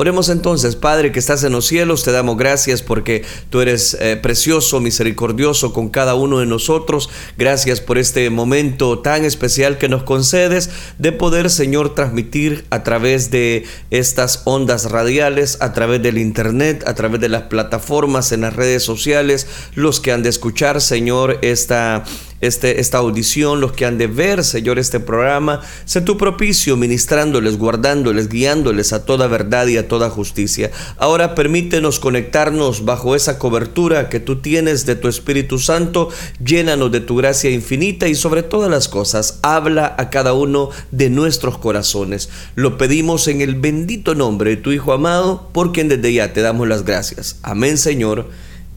Oremos entonces, Padre que estás en los cielos, te damos gracias porque tú eres eh, precioso, misericordioso con cada uno de nosotros. Gracias por este momento tan especial que nos concedes de poder, Señor, transmitir a través de estas ondas radiales, a través del Internet, a través de las plataformas, en las redes sociales, los que han de escuchar, Señor, esta este, esta audición, los que han de ver, Señor, este programa. Sé tu propicio, ministrándoles, guardándoles, guiándoles a toda verdad y a toda justicia. Ahora permítenos conectarnos bajo esa cobertura que tú tienes de tu Espíritu Santo. Llénanos de tu gracia infinita y sobre todas las cosas, habla a cada uno de nuestros corazones. Lo pedimos en el bendito nombre de tu Hijo amado, por quien desde ya te damos las gracias. Amén, Señor,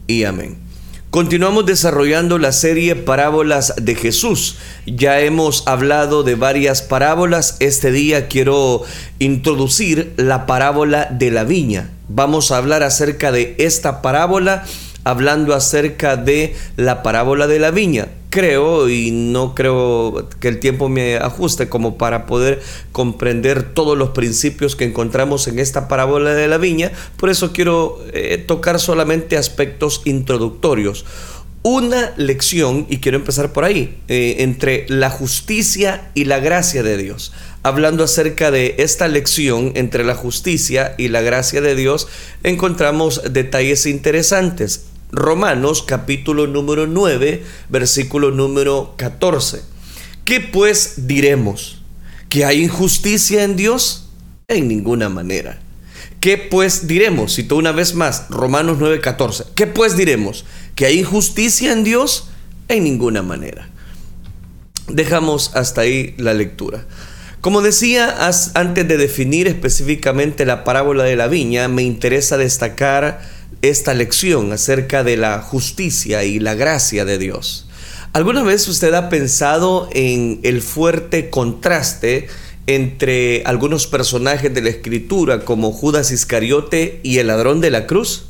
y amén. Continuamos desarrollando la serie Parábolas de Jesús. Ya hemos hablado de varias parábolas. Este día quiero introducir la parábola de la viña. Vamos a hablar acerca de esta parábola hablando acerca de la parábola de la viña. Creo y no creo que el tiempo me ajuste como para poder comprender todos los principios que encontramos en esta parábola de la viña. Por eso quiero eh, tocar solamente aspectos introductorios. Una lección, y quiero empezar por ahí, eh, entre la justicia y la gracia de Dios hablando acerca de esta lección entre la justicia y la gracia de Dios, encontramos detalles interesantes. Romanos capítulo número 9, versículo número 14. ¿Qué pues diremos? ¿Que hay injusticia en Dios? En ninguna manera. ¿Qué pues diremos? Cito una vez más, Romanos 14. ¿Qué pues diremos? ¿Que hay injusticia en Dios? En ninguna manera. Dejamos hasta ahí la lectura. Como decía antes de definir específicamente la parábola de la viña, me interesa destacar esta lección acerca de la justicia y la gracia de Dios. ¿Alguna vez usted ha pensado en el fuerte contraste entre algunos personajes de la escritura como Judas Iscariote y el ladrón de la cruz?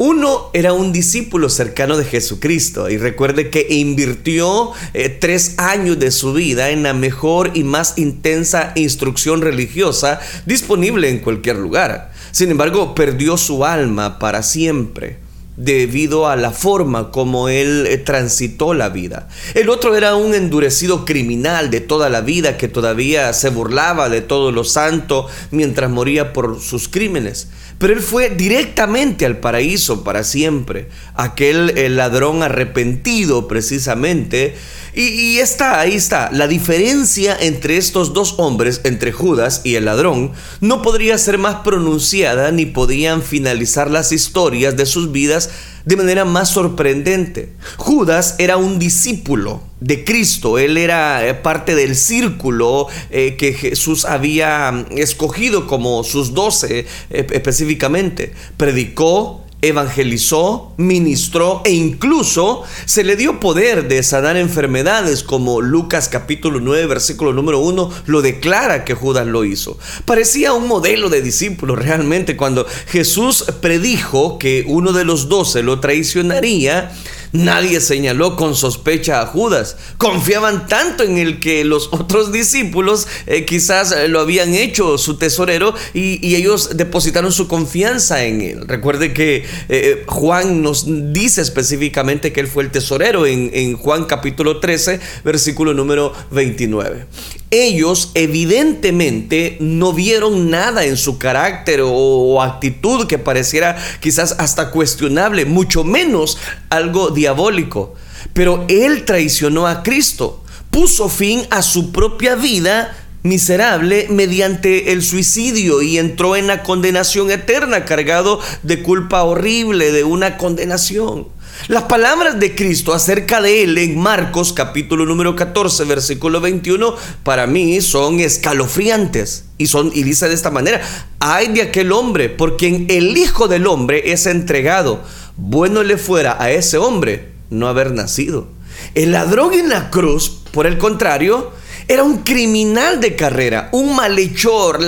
Uno era un discípulo cercano de Jesucristo y recuerde que invirtió eh, tres años de su vida en la mejor y más intensa instrucción religiosa disponible en cualquier lugar. Sin embargo, perdió su alma para siempre debido a la forma como él eh, transitó la vida. El otro era un endurecido criminal de toda la vida que todavía se burlaba de todo lo santo mientras moría por sus crímenes. Pero él fue directamente al paraíso para siempre. Aquel el ladrón arrepentido precisamente y, está, ahí está. La diferencia entre estos dos hombres, entre Judas y el ladrón, no podría ser más pronunciada ni podían finalizar las historias de sus vidas de manera más sorprendente. Judas era un discípulo de Cristo, él era eh, parte del círculo eh, que Jesús había mm, escogido como sus doce eh, específicamente. Predicó, evangelizó, ministró e incluso se le dio poder de sanar enfermedades como Lucas capítulo 9 versículo número 1 lo declara que Judas lo hizo. Parecía un modelo de discípulo realmente cuando Jesús predijo que uno de los doce lo traicionaría Nadie señaló con sospecha a Judas. Confiaban tanto en el que los otros discípulos eh, quizás eh, lo habían hecho su tesorero y, ellos depositaron su confianza en él. Recuerde que eh, Juan nos dice específicamente que él fue el tesorero en, en Juan capítulo 13, versículo número 29 ellos evidentemente no vieron nada en su carácter o, actitud que pareciera quizás hasta cuestionable, mucho menos algo diabólico. Pero él traicionó a Cristo, puso fin a su propia vida miserable mediante el suicidio y entró en la condenación eterna cargado de culpa horrible, de una condenación. Las palabras de Cristo acerca de él en Marcos capítulo número 14 versículo 21 para mí son escalofriantes y son y dice de esta manera, ay de aquel hombre por quien el hijo del hombre es entregado, bueno le fuera a ese hombre no haber nacido. El ladrón en la cruz, por el contrario, era un criminal de carrera, un malhechor,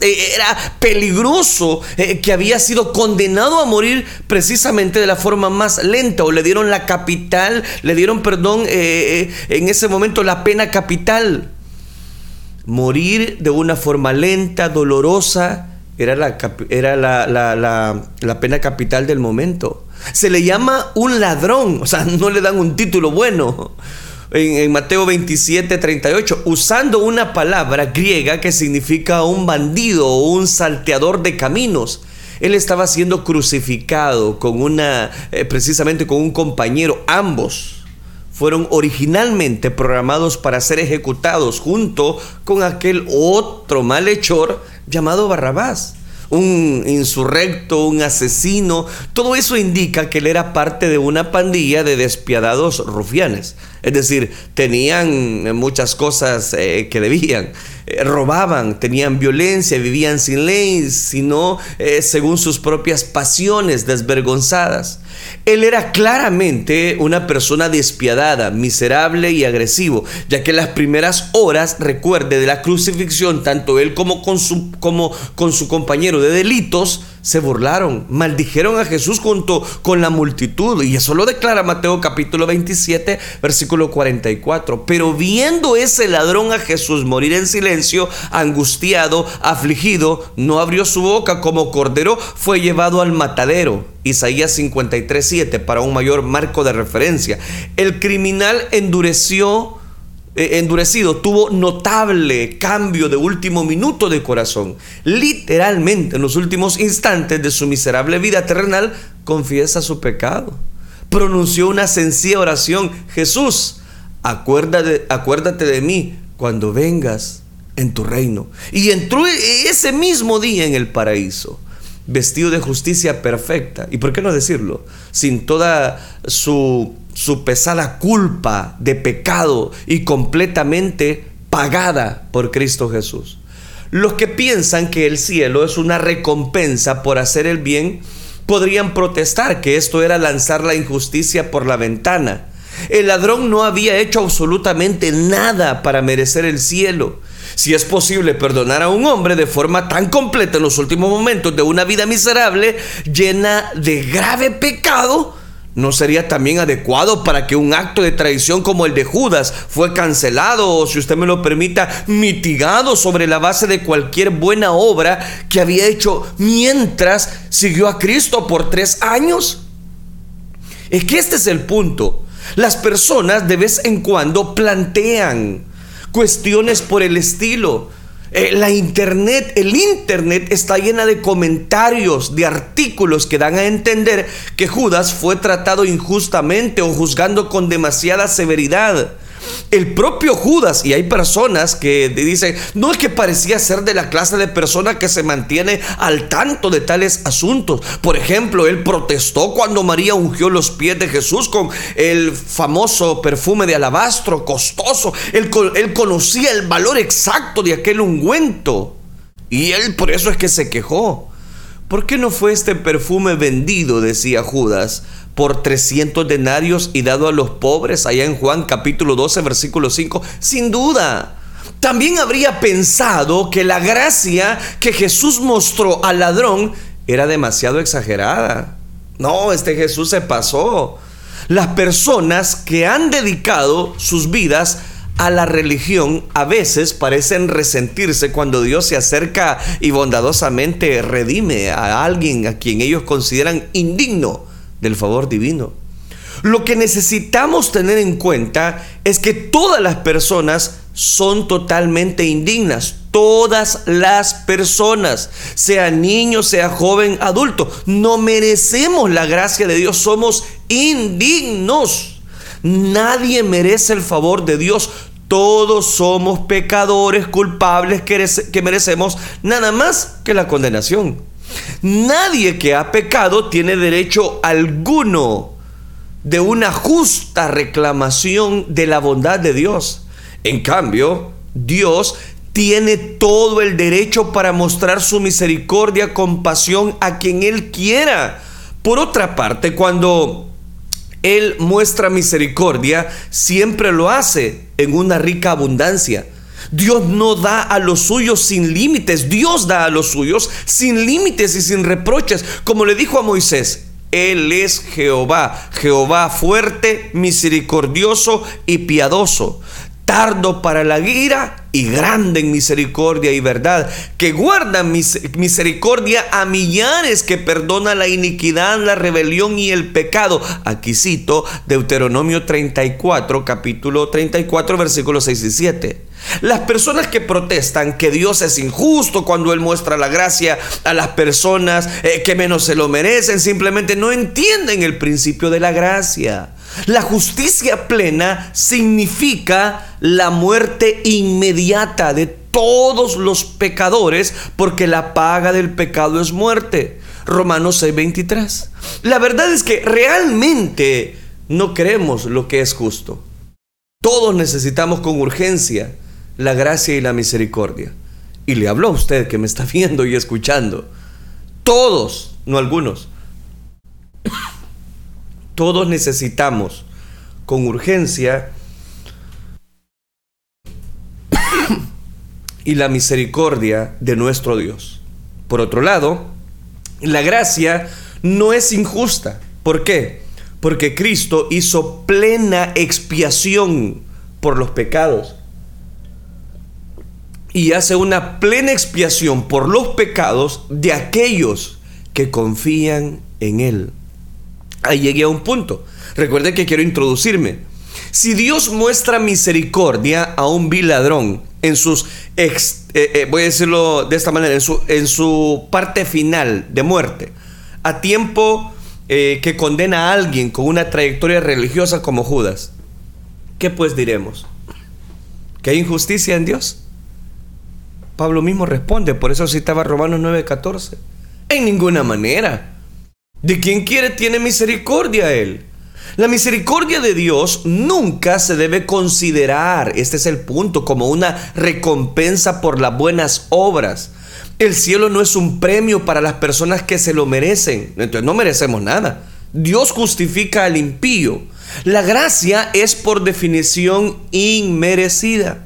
eh, era peligroso, eh, que había sido condenado a morir precisamente de la forma más lenta, o le dieron la capital, le dieron, perdón, eh, en ese momento la pena capital. Morir de una forma lenta, dolorosa, era, la, era la, pena capital del momento. Se le llama un ladrón, o sea, no le dan un título bueno. En, Mateo 27, 38, usando una palabra griega que significa un bandido o un salteador de caminos. Él estaba siendo crucificado con una, eh, precisamente con un compañero, ambos fueron originalmente programados para ser ejecutados junto con aquel otro malhechor llamado Barrabás un insurrecto, un asesino. Todo eso indica que él era parte de una pandilla de despiadados rufianes. Es decir, tenían muchas cosas eh, que debían. Eh, robaban, tenían violencia, vivían sin ley, sino eh, según sus propias pasiones desvergonzadas. Él era claramente una persona despiadada, miserable y agresivo, ya que las primeras horas, recuerde, de la crucifixión, tanto él como con su, como con su compañero de delitos, se burlaron, maldijeron a Jesús junto con la multitud. Y eso lo declara Mateo capítulo 27, versículo 44. Pero viendo ese ladrón a Jesús morir en silencio, angustiado, afligido, no abrió su boca como cordero, fue llevado al matadero. Isaías 53, 7, para un mayor marco de referencia. El criminal endureció eh, endurecido, tuvo notable cambio de último minuto de corazón. Literalmente, en los últimos instantes de su miserable vida terrenal, confiesa su pecado. Pronunció una sencilla oración, Jesús, acuérdate, acuérdate de mí cuando vengas en tu reino. Y entró ese mismo día en el paraíso vestido de justicia perfecta. ¿Y por qué no decirlo? Sin toda su, su pesada culpa de pecado y completamente pagada por Cristo Jesús. Los que piensan que el cielo es una recompensa por hacer el bien, podrían protestar que esto era lanzar la injusticia por la ventana. El ladrón no había hecho absolutamente nada para merecer el cielo. Si es posible perdonar a un hombre de forma tan completa en los últimos momentos de una vida miserable, llena de grave pecado, ¿No sería también adecuado para que un acto de traición como el de Judas fue cancelado o, si usted me lo permita, mitigado sobre la base de cualquier buena obra que había hecho mientras siguió a Cristo por tres años? Es que este es el punto. Las personas de vez en cuando plantean cuestiones por el estilo. Eh, la internet, el internet está llena de comentarios, de artículos que dan a entender que Judas fue tratado injustamente o juzgando con demasiada severidad. El propio Judas, y hay personas que dicen, no es que parecía ser de la clase de persona que se mantiene al tanto de tales asuntos. Por ejemplo, él protestó cuando María ungió los pies de Jesús con el famoso perfume de alabastro costoso. Él, él conocía el valor exacto de aquel ungüento. Y él por eso es que se quejó. ¿Por qué no fue este perfume vendido, decía Judas, por 300 denarios y dado a los pobres allá en Juan capítulo 12 versículo 5? Sin duda. También habría pensado que la gracia que Jesús mostró al ladrón era demasiado exagerada. No, este Jesús se pasó. Las personas que han dedicado sus vidas a la religión a veces parecen resentirse cuando Dios se acerca y bondadosamente redime a alguien a quien ellos consideran indigno del favor divino. Lo que necesitamos tener en cuenta es que todas las personas son totalmente indignas. Todas las personas, sea niño, sea joven, adulto, no merecemos la gracia de Dios. Somos indignos. Nadie merece el favor de Dios. Todos somos pecadores culpables que merecemos nada más que la condenación. Nadie que ha pecado tiene derecho alguno de una justa reclamación de la bondad de Dios. En cambio, Dios tiene todo el derecho para mostrar su misericordia, compasión a quien Él quiera. Por otra parte, cuando él muestra misericordia, siempre lo hace en una rica abundancia. Dios no da a los suyos sin límites, Dios da a los suyos sin límites y sin reproches, como le dijo a Moisés. Él es Jehová, Jehová fuerte, misericordioso y piadoso tardo para la ira y grande en misericordia y verdad, que guarda misericordia a millares, que perdona la iniquidad, la rebelión y el pecado. Aquí cito Deuteronomio 34, capítulo 34, versículos 6 y 7. Las personas que protestan que Dios es injusto cuando Él muestra la gracia a las personas eh, que menos se lo merecen, simplemente no entienden el principio de la gracia. La justicia plena significa la muerte inmediata de todos los pecadores porque la paga del pecado es muerte. Romanos 6:23. La verdad es que realmente no creemos lo que es justo. Todos necesitamos con urgencia la gracia y la misericordia. Y le hablo a usted que me está viendo y escuchando. Todos, no algunos. Todos necesitamos con urgencia y la misericordia de nuestro Dios. Por otro lado, la gracia no es injusta. ¿Por qué? Porque Cristo hizo plena expiación por los pecados y hace una plena expiación por los pecados de aquellos que confían en Él. Ahí llegué a un punto. Recuerden que quiero introducirme. Si Dios muestra misericordia a un vil ladrón en sus, eh, eh, voy a decirlo de esta manera, en su, en su parte final de muerte, a tiempo eh, que condena a alguien con una trayectoria religiosa como Judas, ¿qué pues diremos? ¿Que hay injusticia en Dios? Pablo mismo responde, por eso citaba Romanos 9:14. En ninguna manera. ¿De quien quiere tiene misericordia él? La misericordia de Dios nunca se debe considerar, este es el punto, como una recompensa por las buenas obras. El cielo no es un premio para las personas que se lo merecen. Entonces no merecemos nada. Dios justifica al impío. La gracia es por definición inmerecida,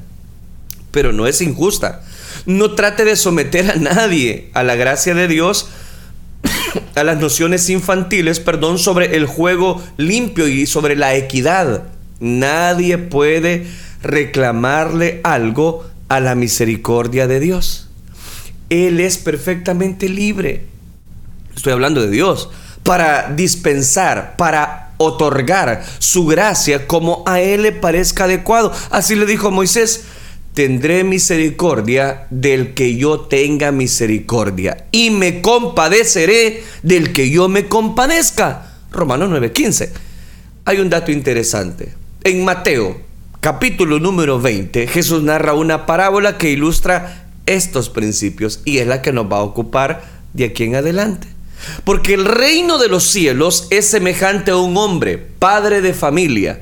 pero no es injusta. No trate de someter a nadie a la gracia de Dios, a las nociones infantiles, perdón, sobre el juego limpio y sobre la equidad. Nadie puede reclamarle algo a la misericordia de Dios. Él es perfectamente libre. Estoy hablando de Dios. Para dispensar, para otorgar su gracia como a Él le parezca adecuado. Así le dijo Moisés, tendré misericordia del que yo tenga misericordia y me compadeceré del que yo me compadezca. Romanos 9:15. Hay un dato interesante. En Mateo, capítulo número 20, Jesús narra una parábola que ilustra estos principios y es la que nos va a ocupar de aquí en adelante. Porque el reino de los cielos es semejante a un hombre, padre de familia,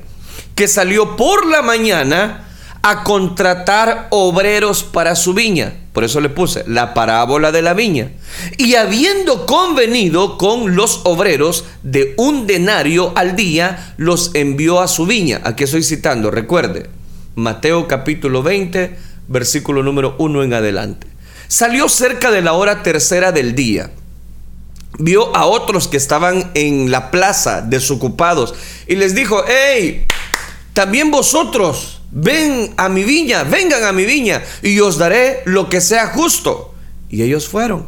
que salió por la mañana a contratar obreros para su viña. Por eso le puse la parábola de la viña. Y habiendo convenido con los obreros de un denario al día, los envió a su viña. Aquí estoy citando, recuerde, Mateo capítulo 20, versículo número 1 en adelante. Salió cerca de la hora tercera del día. Vio a otros que estaban en la plaza desocupados y les dijo, hey, también vosotros ven a mi viña, vengan a mi viña y os daré lo que sea justo. Y ellos fueron.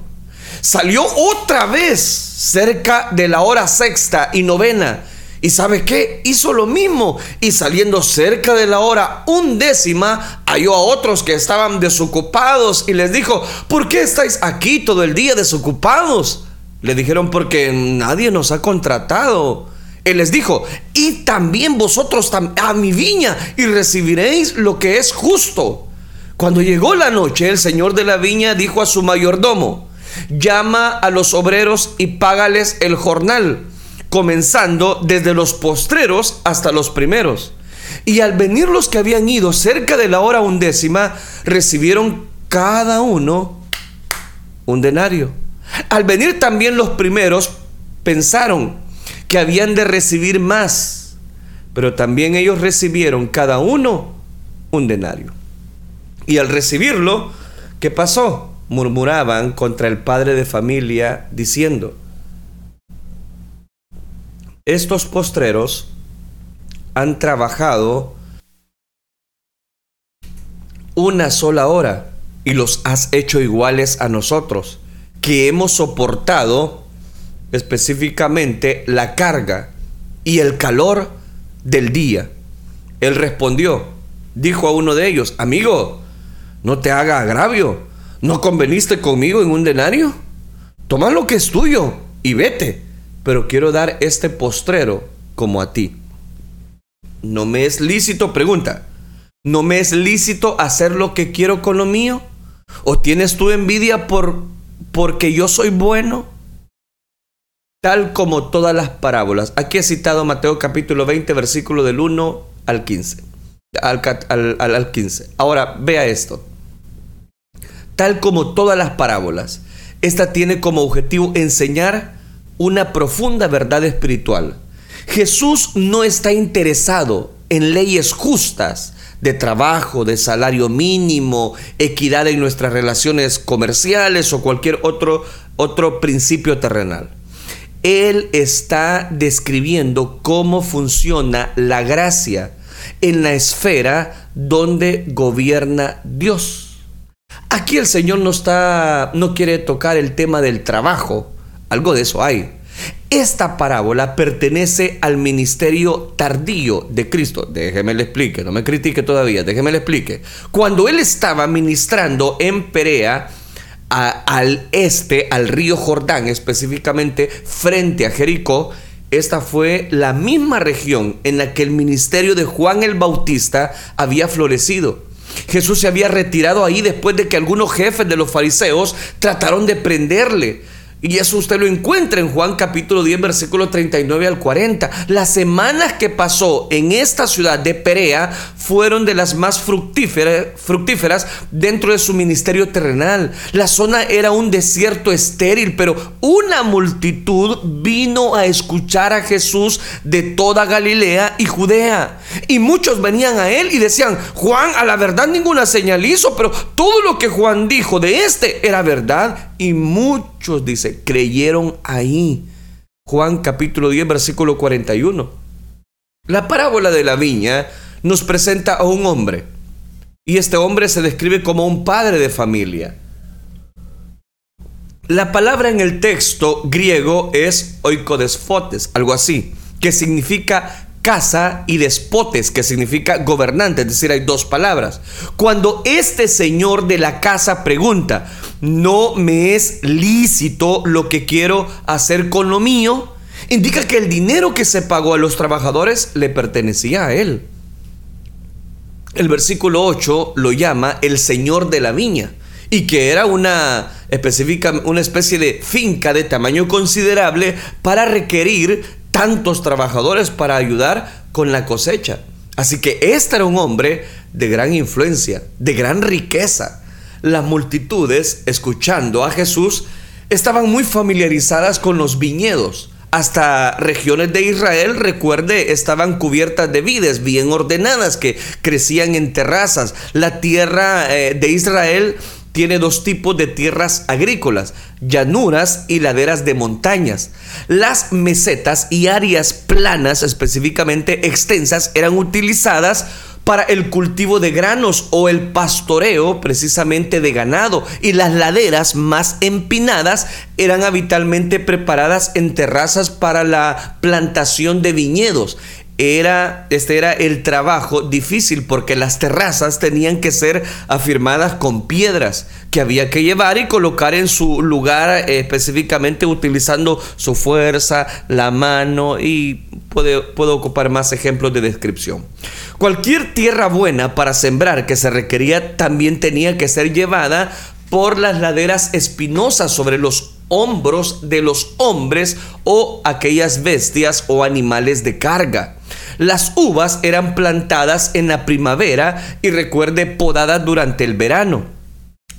Salió otra vez cerca de la hora sexta y novena. ¿Y sabe qué? Hizo lo mismo. Y saliendo cerca de la hora undécima, halló a otros que estaban desocupados y les dijo, ¿por qué estáis aquí todo el día desocupados? Le dijeron, porque nadie nos ha contratado. Él les dijo, y también vosotros a mi viña y recibiréis lo que es justo. Cuando llegó la noche, el señor de la viña dijo a su mayordomo, llama a los obreros y págales el jornal, comenzando desde los postreros hasta los primeros. Y al venir los que habían ido cerca de la hora undécima, recibieron cada uno un denario. Al venir también los primeros, pensaron, que habían de recibir más, pero también ellos recibieron cada uno un denario. Y al recibirlo, ¿qué pasó? Murmuraban contra el padre de familia diciendo, estos postreros han trabajado una sola hora y los has hecho iguales a nosotros, que hemos soportado específicamente la carga y el calor del día. Él respondió, dijo a uno de ellos, amigo, no te haga agravio, ¿no conveniste conmigo en un denario? Toma lo que es tuyo y vete, pero quiero dar este postrero como a ti. ¿No me es lícito? Pregunta. ¿No me es lícito hacer lo que quiero con lo mío? ¿O tienes tú envidia por porque yo soy bueno? Tal como todas las parábolas. Aquí he citado Mateo capítulo 20, versículo del 1 al 15. Al, al, al 15. Ahora, vea esto. Tal como todas las parábolas, esta tiene como objetivo enseñar una profunda verdad espiritual. Jesús no está interesado en leyes justas de trabajo, de salario mínimo, equidad en nuestras relaciones comerciales o cualquier otro, otro principio terrenal. Él está describiendo cómo funciona la gracia en la esfera donde gobierna Dios. Aquí el Señor no está no quiere tocar el tema del trabajo, algo de eso hay. Esta parábola pertenece al ministerio tardío de Cristo. Déjeme le explique, no me critique todavía, déjeme le explique. Cuando él estaba ministrando en Perea, al este, al río Jordán, específicamente frente a Jericó, esta fue la misma región en la que el ministerio de Juan el Bautista había florecido. Jesús se había retirado ahí después de que algunos jefes de los fariseos trataron de prenderle y eso usted lo encuentra en Juan capítulo 10, versículo 39 al 40. Las semanas que pasó en esta ciudad de Perea fueron de las más fructíferas, dentro de su ministerio terrenal. La zona era un desierto estéril, pero una multitud vino a escuchar a Jesús de toda Galilea y Judea. Y muchos venían a él y decían, Juan, a la verdad ninguna señal hizo, pero todo lo que Juan dijo de este era verdad y muchos, dice, creyeron ahí. Juan capítulo 10, versículo 41. La parábola de la viña nos presenta a un hombre. Y este hombre se describe como un padre de familia. La palabra en el texto griego es oikodesfotes, algo así, que significa casa y despotes, que significa gobernante, es decir, hay dos palabras. Cuando este señor de la casa pregunta, no me es lícito lo que quiero hacer con lo mío, indica que el dinero que se pagó a los trabajadores le pertenecía a él. El versículo 8 lo llama el señor de la viña y que era una específica una especie de finca de tamaño considerable para requerir tantos trabajadores para ayudar con la cosecha. Así que este era un hombre de gran influencia, de gran riqueza. Las multitudes, escuchando a Jesús, estaban muy familiarizadas con los viñedos. Hasta regiones de Israel, recuerde, estaban cubiertas de vides bien ordenadas que crecían en terrazas. La tierra eh, de Israel tiene dos tipos de tierras agrícolas, llanuras y laderas de montañas. Las mesetas y áreas planas, específicamente extensas, eran utilizadas para el cultivo de granos o el pastoreo precisamente de ganado y las laderas más empinadas eran habitualmente preparadas en terrazas para la plantación de viñedos era, este era el trabajo difícil porque las terrazas tenían que ser afirmadas con piedras que había que llevar y colocar en su lugar eh, específicamente utilizando su fuerza, la mano y puedo ocupar más ejemplos de descripción. Cualquier tierra buena para sembrar que se requería también tenía que ser llevada por las laderas espinosas sobre los hombros de los hombres o aquellas bestias o animales de carga. Las uvas eran plantadas en la primavera y recuerde podadas durante el verano.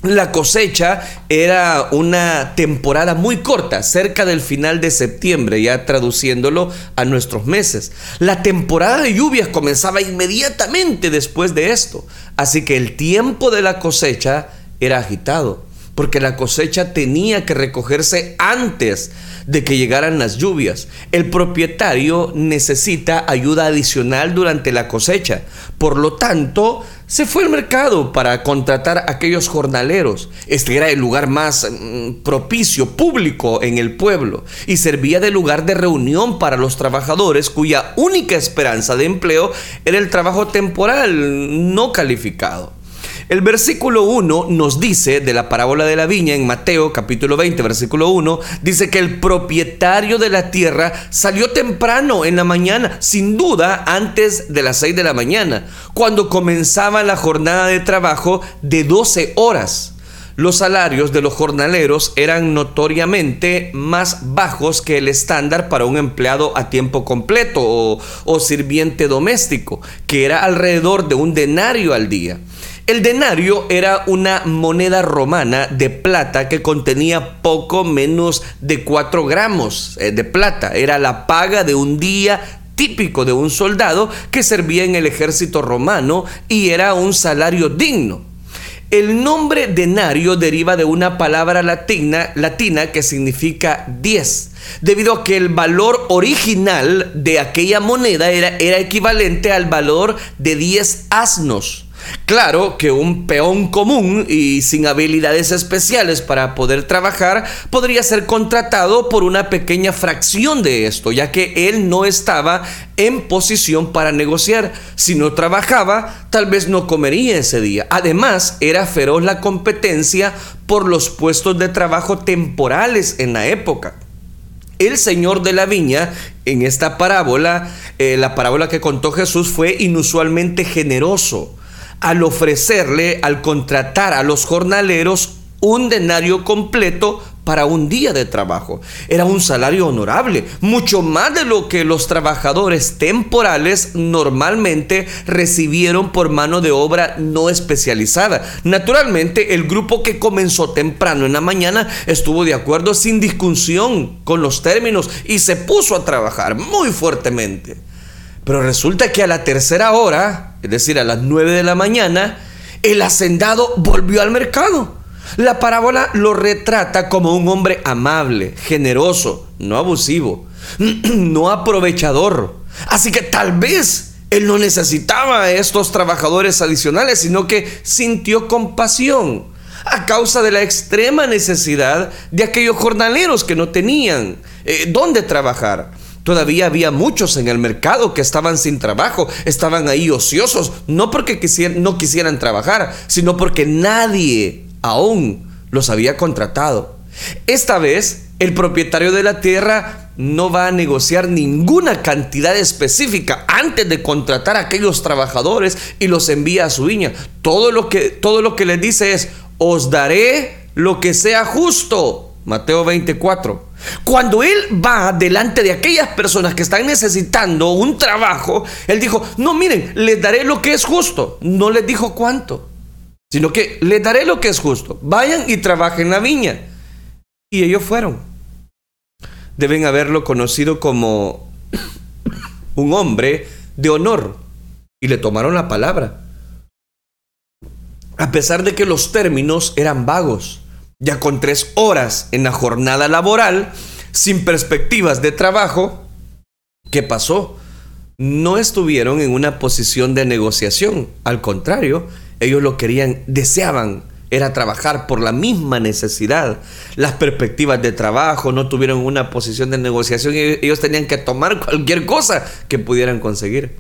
La cosecha era una temporada muy corta, cerca del final de septiembre, ya traduciéndolo a nuestros meses. La temporada de lluvias comenzaba inmediatamente después de esto, así que el tiempo de la cosecha era agitado. Porque la cosecha tenía que recogerse antes de que llegaran las lluvias. El propietario necesita ayuda adicional durante la cosecha. Por lo tanto, se fue al mercado para contratar a aquellos jornaleros. Este era el lugar más mm, propicio, público en el pueblo, y servía de lugar de reunión para los trabajadores cuya única esperanza de empleo era el trabajo temporal no calificado. El versículo 1 nos dice de la parábola de la viña en Mateo capítulo 20, versículo 1, dice que el propietario de la tierra salió temprano en la mañana, sin duda antes de las 6 de la mañana, cuando comenzaba la jornada de trabajo de 12 horas. Los salarios de los jornaleros eran notoriamente más bajos que el estándar para un empleado a tiempo completo o, o sirviente doméstico, que era alrededor de un denario al día. El denario era una moneda romana de plata que contenía poco menos de 4 gramos eh, de plata. Era la paga de un día típico de un soldado que servía en el ejército romano y era un salario digno. El nombre denario deriva de una palabra latina, que significa 10, debido a que el valor original de aquella moneda era, era equivalente al valor de 10 asnos. Claro que un peón común y sin habilidades especiales para poder trabajar podría ser contratado por una pequeña fracción de esto, ya que él no estaba en posición para negociar. Si no trabajaba, tal vez no comería ese día. Además, era feroz la competencia por los puestos de trabajo temporales en la época. El señor de la viña, en esta parábola, eh, la parábola que contó Jesús, fue inusualmente generoso al ofrecerle, al contratar a los jornaleros un denario completo para un día de trabajo. Era un salario honorable, mucho más de lo que los trabajadores temporales normalmente recibieron por mano de obra no especializada. Naturalmente, el grupo que comenzó temprano en la mañana estuvo de acuerdo sin discusión con los términos y se puso a trabajar muy fuertemente. Pero resulta que a la tercera hora, es decir, a las nueve de la mañana, el hacendado volvió al mercado. La parábola lo retrata como un hombre amable, generoso, no abusivo, no aprovechador. Así que tal vez él no necesitaba estos trabajadores adicionales, sino que sintió compasión a causa de la extrema necesidad de aquellos jornaleros que no tenían eh, dónde trabajar. Todavía había muchos en el mercado que estaban sin trabajo, estaban ahí ociosos, no porque no quisieran trabajar, sino porque nadie aún los había contratado. Esta vez, el propietario de la tierra no va a negociar ninguna cantidad específica antes de contratar a aquellos trabajadores y los envía a su viña. Todo lo que, todo lo que les dice es, os daré lo que sea justo. Mateo 24. Cuando él va delante de aquellas personas que están necesitando un trabajo, él dijo, no, miren, les daré lo que es justo. No les dijo cuánto, sino que les daré lo que es justo. Vayan y trabajen la viña. Y ellos fueron. Deben haberlo conocido como un hombre de honor. Y le tomaron la palabra. A pesar de que los términos eran vagos ya con tres horas en la jornada laboral, sin perspectivas de trabajo, ¿qué pasó? No estuvieron en una posición de negociación, al contrario, ellos lo querían, deseaban, era trabajar por la misma necesidad. Las perspectivas de trabajo no tuvieron una posición de negociación, ellos tenían que tomar cualquier cosa que pudieran conseguir.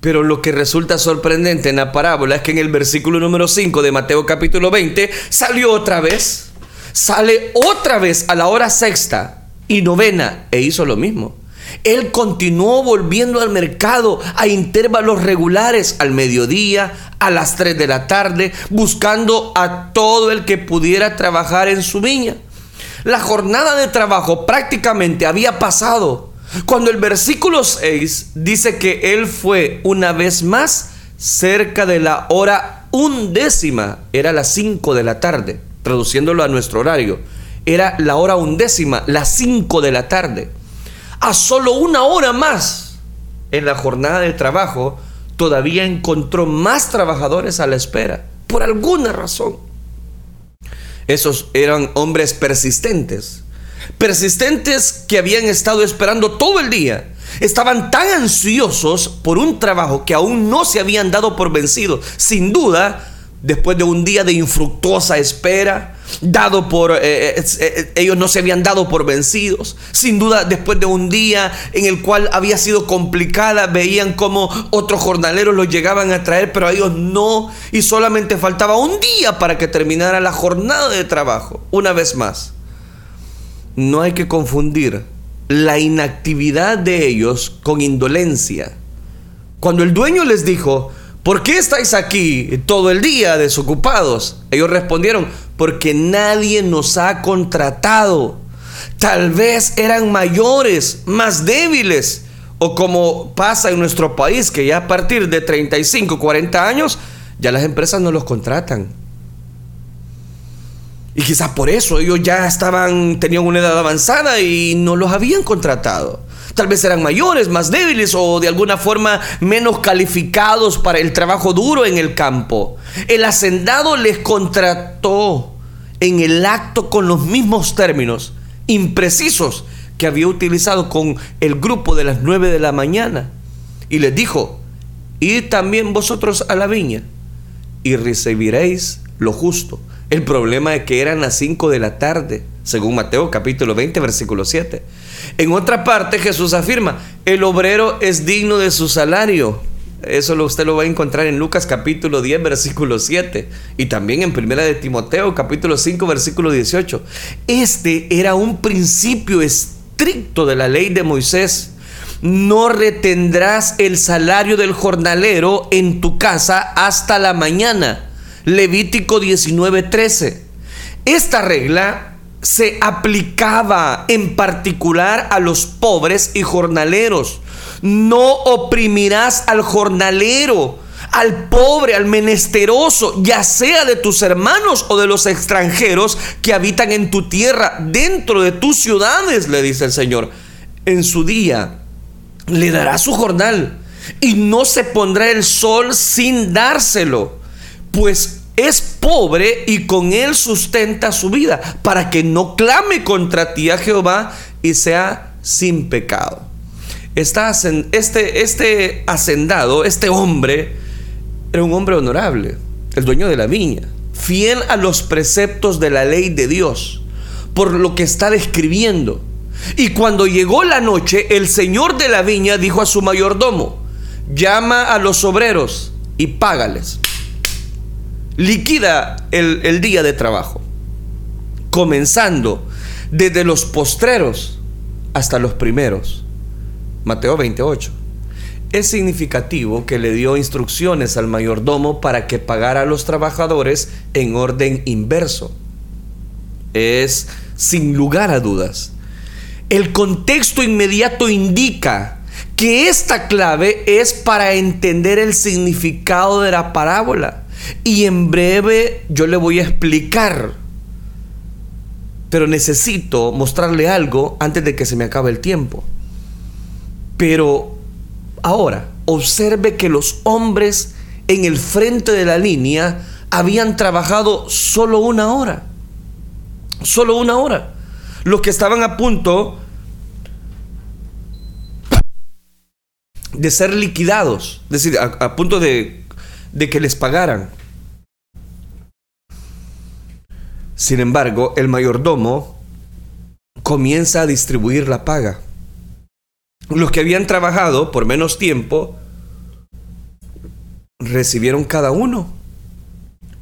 Pero lo que resulta sorprendente en la parábola es que en el versículo número 5 de Mateo capítulo 20 salió otra vez, sale otra vez a la hora sexta y novena e hizo lo mismo. Él continuó volviendo al mercado a intervalos regulares, al mediodía, a las 3 de la tarde, buscando a todo el que pudiera trabajar en su viña. La jornada de trabajo prácticamente había pasado cuando el versículo 6 dice que él fue una vez más cerca de la hora undécima, era las 5 de la tarde, traduciéndolo a nuestro horario, era la hora undécima, las 5 de la tarde. A solo una hora más en la jornada de trabajo, todavía encontró más trabajadores a la espera, por alguna razón. Esos eran hombres persistentes. Persistentes que habían estado esperando todo el día. Estaban tan ansiosos por un trabajo que aún no se habían dado por vencidos. Sin duda, después de un día de infructuosa espera, dado por eh, eh, eh, ellos no se habían dado por vencidos. Sin duda, después de un día en el cual había sido complicada, veían como otros jornaleros los llegaban a traer, pero a ellos no, y solamente faltaba un día para que terminara la jornada de trabajo. Una vez más, no hay que confundir la inactividad de ellos con indolencia. Cuando el dueño les dijo, ¿por qué estáis aquí todo el día desocupados? Ellos respondieron, porque nadie nos ha contratado. Tal vez eran mayores, más débiles, o como pasa en nuestro país, que ya a partir de 35, 40 años, ya las empresas no los contratan. Y quizás por eso ellos ya estaban, tenían una edad avanzada y no los habían contratado. Tal vez eran mayores, más débiles o de alguna forma menos calificados para el trabajo duro en el campo. El hacendado les contrató en el acto con los mismos términos imprecisos que había utilizado con el grupo de las nueve de la mañana. Y les dijo, id también vosotros a la viña y recibiréis lo justo. El problema es que eran las 5 de la tarde, según Mateo capítulo 20, versículo 7. En otra parte Jesús afirma, el obrero es digno de su salario. Eso usted lo va a encontrar en Lucas capítulo 10, versículo 7. Y también en Primera de Timoteo capítulo 5, versículo 18. Este era un principio estricto de la ley de Moisés. No retendrás el salario del jornalero en tu casa hasta la mañana Levítico 19:13. Esta regla se aplicaba en particular a los pobres y jornaleros. No oprimirás al jornalero, al pobre, al menesteroso, ya sea de tus hermanos o de los extranjeros que habitan en tu tierra, dentro de tus ciudades, le dice el Señor. En su día le dará su jornal y no se pondrá el sol sin dárselo, pues es pobre y con él sustenta su vida, para que no clame contra ti a Jehová y sea sin pecado. este, este hacendado, este hombre, era un hombre honorable, el dueño de la viña, fiel a los preceptos de la ley de Dios, por lo que está describiendo. Y cuando llegó la noche, el señor de la viña dijo a su mayordomo, llama a los obreros y págales liquida el, día de trabajo, comenzando desde los postreros hasta los primeros. Mateo 28. Es significativo que le dio instrucciones al mayordomo para que pagara a los trabajadores en orden inverso. Es sin lugar a dudas. El contexto inmediato indica que esta clave es para entender el significado de la parábola. Y en breve yo le voy a explicar. Pero necesito mostrarle algo antes de que se me acabe el tiempo. Pero ahora, observe que los hombres en el frente de la línea habían trabajado solo una hora. Solo una hora. Los que estaban a punto de ser liquidados, es decir, a, punto de de que les pagaran. Sin embargo, el mayordomo comienza a distribuir la paga. Los que habían trabajado por menos tiempo recibieron cada uno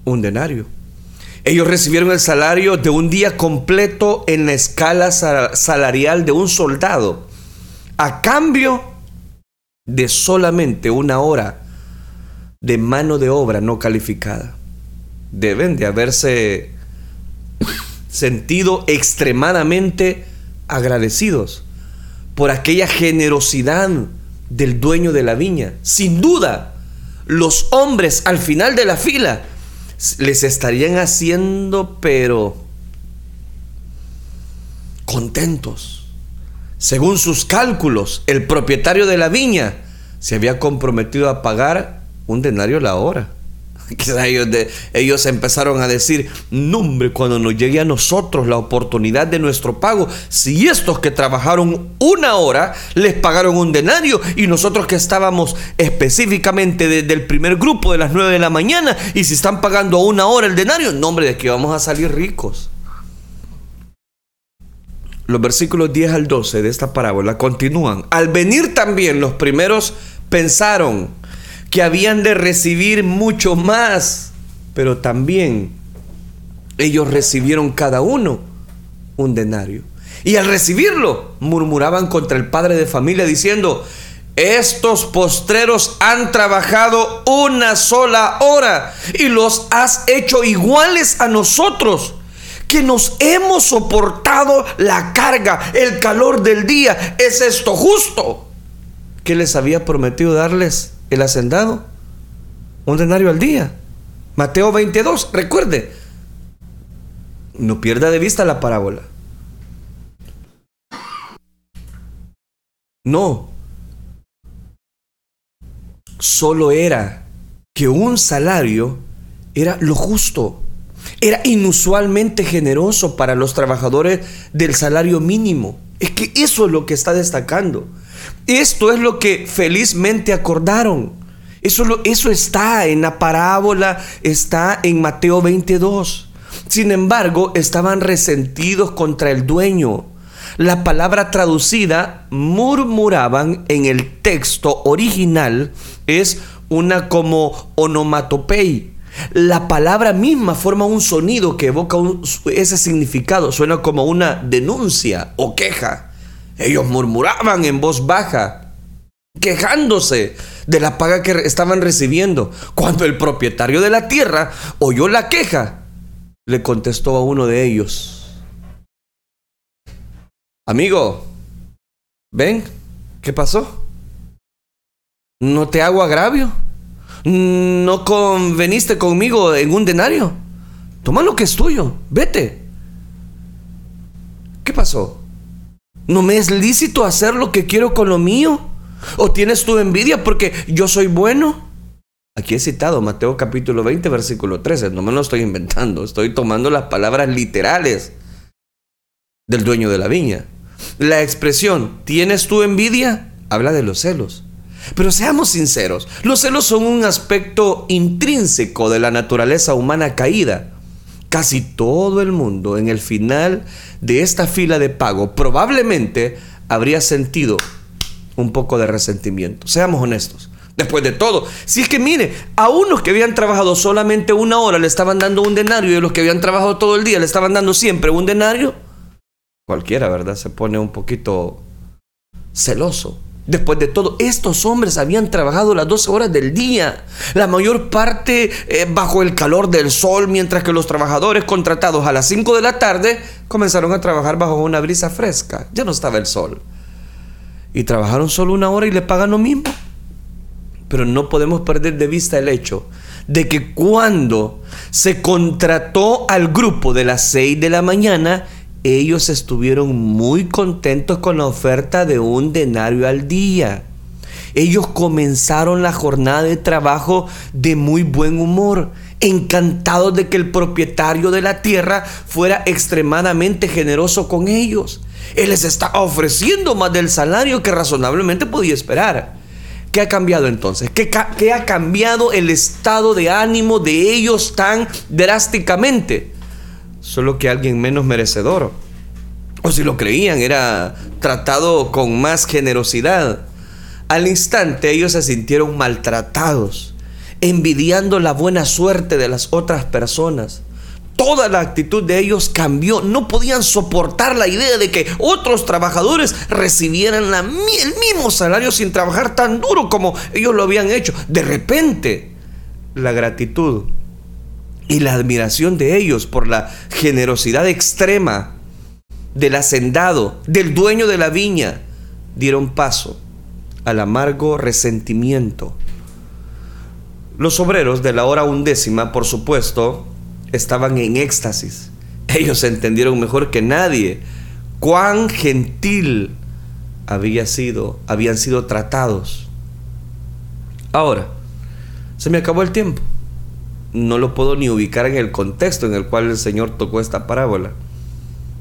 un denario. Ellos recibieron el salario de un día completo en la escala salarial de un soldado, a cambio de solamente una hora de mano de obra no calificada. Deben de haberse sentido extremadamente agradecidos por aquella generosidad del dueño de la viña. Sin duda, los hombres al final de la fila les estarían haciendo, pero contentos. Según sus cálculos, el propietario de la viña se había comprometido a pagar un denario la hora. Quizás ellos, empezaron a decir, no hombre, cuando nos llegue a nosotros la oportunidad de nuestro pago, si estos que trabajaron una hora les pagaron un denario y nosotros que estábamos específicamente desde el primer grupo de las 9 de la mañana y si están pagando a una hora el denario, no hombre, de que vamos a salir ricos. Los versículos 10 al 12 de esta parábola continúan. Al venir también los primeros pensaron, que habían de recibir mucho más, pero también ellos recibieron cada uno un denario. Y al recibirlo, murmuraban contra el padre de familia diciendo, estos postreros han trabajado una sola hora y los has hecho iguales a nosotros, que nos hemos soportado la carga, el calor del día. ¿Es esto justo? ¿Qué les había prometido darles? El hacendado. Un denario al día. Mateo 22, recuerde. No pierda de vista la parábola. No. Solo era que un salario era lo justo. Era inusualmente generoso para los trabajadores del salario mínimo. Es que eso es lo que está destacando. Esto es lo que felizmente acordaron. Eso, eso está en la parábola, está en Mateo 22. Sin embargo, estaban resentidos contra el dueño. La palabra traducida, murmuraban en el texto original, es una como onomatopei. La palabra misma forma un sonido que evoca ese significado, suena como una denuncia o queja. Ellos murmuraban en voz baja, quejándose de la paga que estaban recibiendo. Cuando el propietario de la tierra oyó la queja, le contestó a uno de ellos, amigo, ven, ¿qué pasó? ¿No te hago agravio? ¿No conveniste conmigo en un denario? Toma lo que es tuyo, vete. ¿Qué pasó? ¿No me es lícito hacer lo que quiero con lo mío? ¿O tienes tu envidia porque yo soy bueno? Aquí he citado Mateo capítulo 20, versículo 13. No me lo estoy inventando. Estoy tomando las palabras literales del dueño de la viña. La expresión, ¿tienes tu envidia? Habla de los celos. Pero seamos sinceros, los celos son un aspecto intrínseco de la naturaleza humana caída. Casi todo el mundo en el final de esta fila de pago probablemente habría sentido un poco de resentimiento. Seamos honestos. Después de todo, si es que mire, a unos que habían trabajado solamente una hora le estaban dando un denario y a los que habían trabajado todo el día le estaban dando siempre un denario, cualquiera, ¿verdad? Se pone un poquito celoso. Después de todo, estos hombres habían trabajado las 12 horas del día, la mayor parte eh, bajo el calor del sol, mientras que los trabajadores contratados a las 5 de la tarde comenzaron a trabajar bajo una brisa fresca. Ya no estaba el sol. Y trabajaron solo una hora y le pagan lo mismo. Pero no podemos perder de vista el hecho de que cuando se contrató al grupo de las 6 de la mañana, ellos estuvieron muy contentos con la oferta de un denario al día. Ellos comenzaron la jornada de trabajo de muy buen humor, encantados de que el propietario de la tierra fuera extremadamente generoso con ellos. Él les está ofreciendo más del salario que razonablemente podía esperar. ¿Qué ha cambiado entonces? ¿Qué, ¿Qué, ha cambiado el estado de ánimo de ellos tan drásticamente? Solo que alguien menos merecedor. O si lo creían, era tratado con más generosidad. Al instante ellos se sintieron maltratados, envidiando la buena suerte de las otras personas. Toda la actitud de ellos cambió. No podían soportar la idea de que otros trabajadores recibieran el mismo salario sin trabajar tan duro como ellos lo habían hecho. De repente, la gratitud y la admiración de ellos por la generosidad extrema del hacendado, del dueño de la viña, dieron paso al amargo resentimiento. Los obreros de la hora undécima, por supuesto, estaban en éxtasis. Ellos entendieron mejor que nadie cuán gentil había sido, habían sido tratados. Ahora, se me acabó el tiempo. No lo puedo ni ubicar en el contexto en el cual el Señor tocó esta parábola.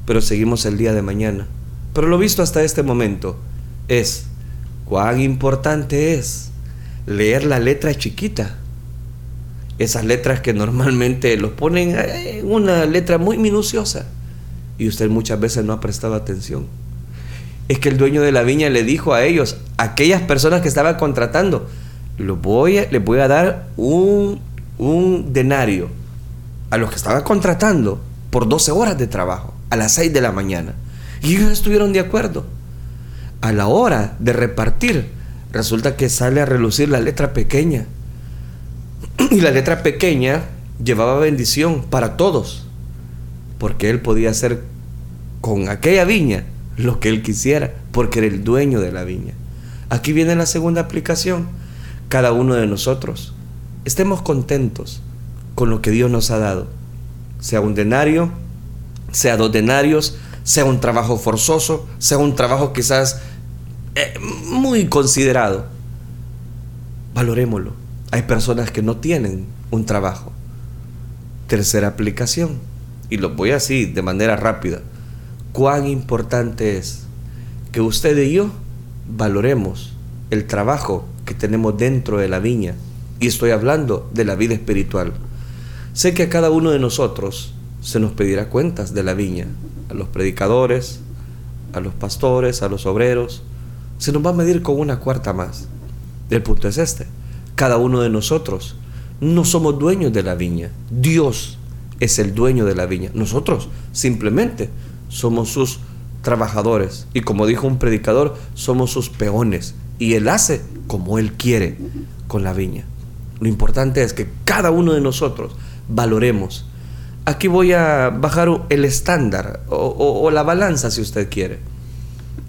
Pero seguimos el día de mañana. Pero lo visto hasta este momento es cuán importante es leer la letra chiquita. Esas letras que normalmente los ponen en una letra muy minuciosa. Y usted muchas veces no ha prestado atención. Es que el dueño de la viña le dijo a ellos, aquellas personas que estaban contratando, lo voy a, les voy a dar un, un denario a los que estaban contratando por 12 horas de trabajo, a las 6 de la mañana. Y ellos estuvieron de acuerdo. A la hora de repartir, resulta que sale a relucir la letra pequeña. Y la letra pequeña llevaba bendición para todos, porque él podía hacer con aquella viña lo que él quisiera, porque era el dueño de la viña. Aquí viene la segunda aplicación. Cada uno de nosotros estemos contentos con lo que Dios nos ha dado, sea un denario, sea dos denarios, sea un trabajo forzoso, sea un trabajo quizás eh, muy considerado. Valorémoslo. Hay personas que no tienen un trabajo. Tercera aplicación, y lo voy así de manera rápida. Cuán importante es que usted y yo valoremos el trabajo que tenemos dentro de la viña. Y estoy hablando de la vida espiritual. Sé que a cada uno de nosotros se nos pedirá cuentas de la viña, a los predicadores, a los pastores, a los obreros, se nos va a medir con una cuarta más. El punto es este, cada uno de nosotros no somos dueños de la viña, Dios es el dueño de la viña, nosotros simplemente somos sus trabajadores y como dijo un predicador, somos sus peones y Él hace como Él quiere con la viña. Lo importante es que cada uno de nosotros valoremos. Aquí voy a bajar el estándar o, la balanza si usted quiere.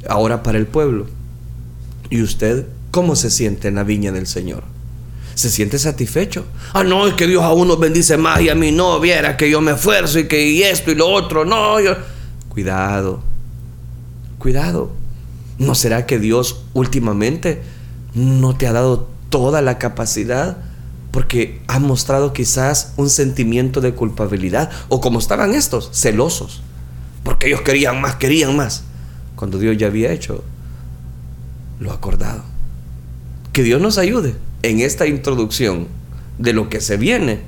Ahora para el pueblo. ¿Y usted cómo se siente en la viña del Señor? ¿Se siente satisfecho? Ah, no, es que Dios a uno bendice más y a mí no, viera que yo me esfuerzo y que y esto y lo otro, no, yo... Cuidado, cuidado. ¿No será que Dios últimamente no te ha dado toda la capacidad porque ha mostrado quizás un sentimiento de culpabilidad o como estaban estos, celosos, porque ellos querían más, querían más, cuando Dios ya había hecho lo acordado. Que Dios nos ayude en esta introducción de lo que se viene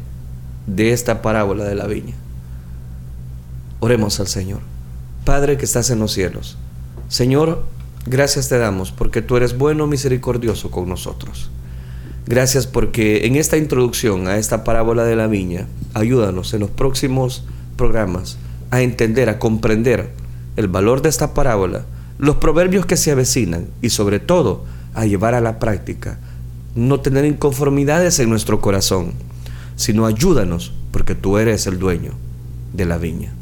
de esta parábola de la viña. Oremos al Señor. Padre que estás en los cielos. Señor, gracias te damos porque tú eres bueno, misericordioso con nosotros. Gracias porque en esta introducción a esta parábola de la viña, ayúdanos en los próximos programas a entender, a comprender el valor de esta parábola, los proverbios que se avecinan y sobre todo a llevar a la práctica, no tener inconformidades en nuestro corazón, sino ayúdanos porque tú eres el dueño de la viña.